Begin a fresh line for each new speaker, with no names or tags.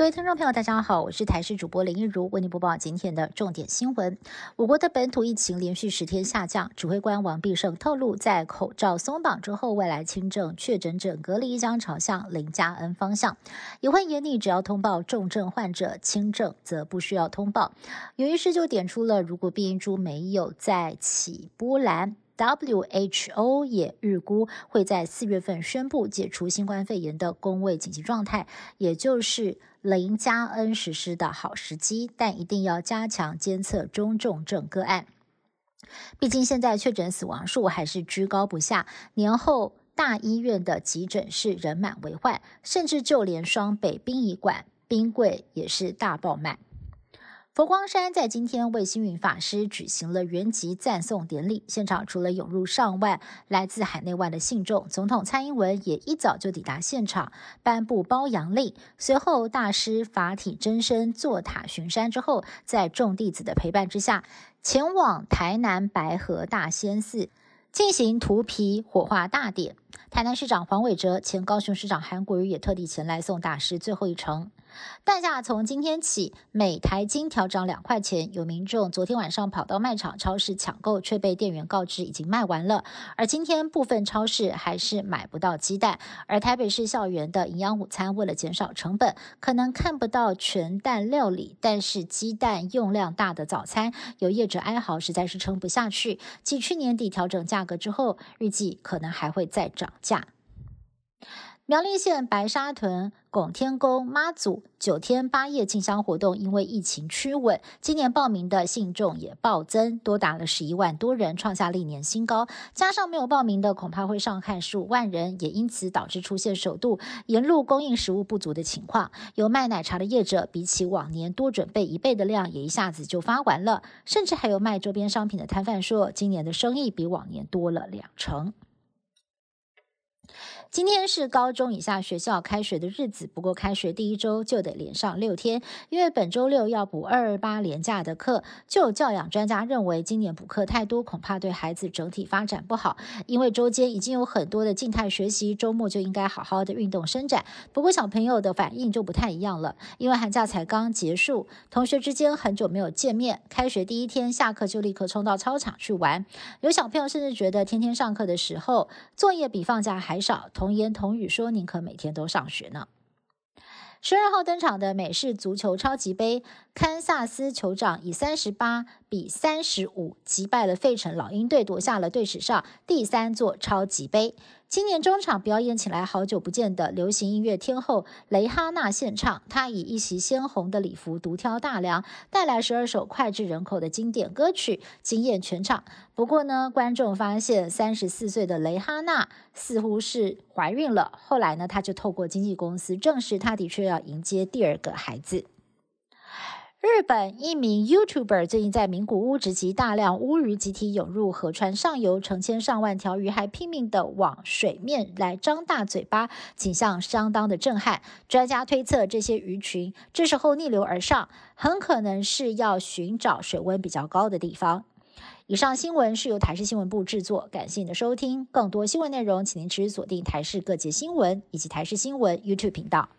各位听众朋友，大家好，我是台视主播林一如，为您播报今天的重点新闻。我国的本土疫情连续十天下降，指挥官王必胜透露，在口罩松绑之后，未来轻症确诊者隔离将朝向零加 N 方向，也会严厉，只要通报重症患者，轻症则不需要通报。有医师就点出了，如果变异株没有再起波澜。WHO 也预估会在四月份宣布解除新冠肺炎的公卫紧急状态，也就是零加 N 实施的好时机。但一定要加强监测中重症个案，毕竟现在确诊死亡数还是居高不下。年后大医院的急诊室人满为患，甚至就连双北殡仪馆冰柜也是大爆满。佛光山在今天为星云法师举行了圆寂赞颂典礼，现场除了涌入上万来自海内外的信众，总统蔡英文也一早就抵达现场，颁布褒扬令。随后，大师法体真身坐塔巡山之后，在众弟子的陪伴之下，前往台南白河大仙寺进行涂皮火化大典。台南市长黄伟哲、前高雄市长韩国瑜也特地前来送大师最后一程。蛋价从今天起每台斤调涨两块钱，有民众昨天晚上跑到卖场、超市抢购，却被店员告知已经卖完了。而今天部分超市还是买不到鸡蛋。而台北市校园的营养午餐，为了减少成本，可能看不到全蛋料理，但是鸡蛋用量大的早餐，有业者哀嚎实在是撑不下去。继去年底调整价格之后，预计可能还会再涨价。苗栗县白沙屯拱天宫妈祖九天八夜进香活动，因为疫情趋稳，今年报名的信众也暴增，多达了十一万多人，创下历年新高。加上没有报名的，恐怕会上看十五万人，也因此导致出现首度沿路供应食物不足的情况。有卖奶茶的业者，比起往年多准备一倍的量，也一下子就发完了。甚至还有卖周边商品的摊贩说，今年的生意比往年多了两成。今天是高中以下学校开学的日子，不过开学第一周就得连上六天，因为本周六要补二二八连假的课。就有教养专家认为，今年补课太多，恐怕对孩子整体发展不好。因为周间已经有很多的静态学习，周末就应该好好的运动伸展。不过小朋友的反应就不太一样了，因为寒假才刚结束，同学之间很久没有见面，开学第一天下课就立刻冲到操场去玩。有小朋友甚至觉得天天上课的时候，作业比放假还少。童言童语说：“宁可每天都上学呢。”十二号登场的美式足球超级杯，堪萨斯酋长以三十八比三十五击败了费城老鹰队，夺下了队史上第三座超级杯。今年中场表演起来好久不见的流行音乐天后蕾哈娜献唱，她以一袭鲜红的礼服独挑大梁，带来十二首脍炙人口的经典歌曲，惊艳全场。不过呢，观众发现三十四岁的蕾哈娜似乎是怀孕了。后来呢，她就透过经纪公司证实，她的确要迎接第二个孩子。日本一名 YouTuber 最近在名古屋直击大量乌鱼集体涌入河川上游，成千上万条鱼还拼命的往水面来张大嘴巴，景象相当的震撼。专家推测，这些鱼群这时候逆流而上，很可能是要寻找水温比较高的地方。以上新闻是由台视新闻部制作，感谢您的收听。更多新闻内容，请您持续锁定台视各界新闻以及台视新闻 YouTube 频道。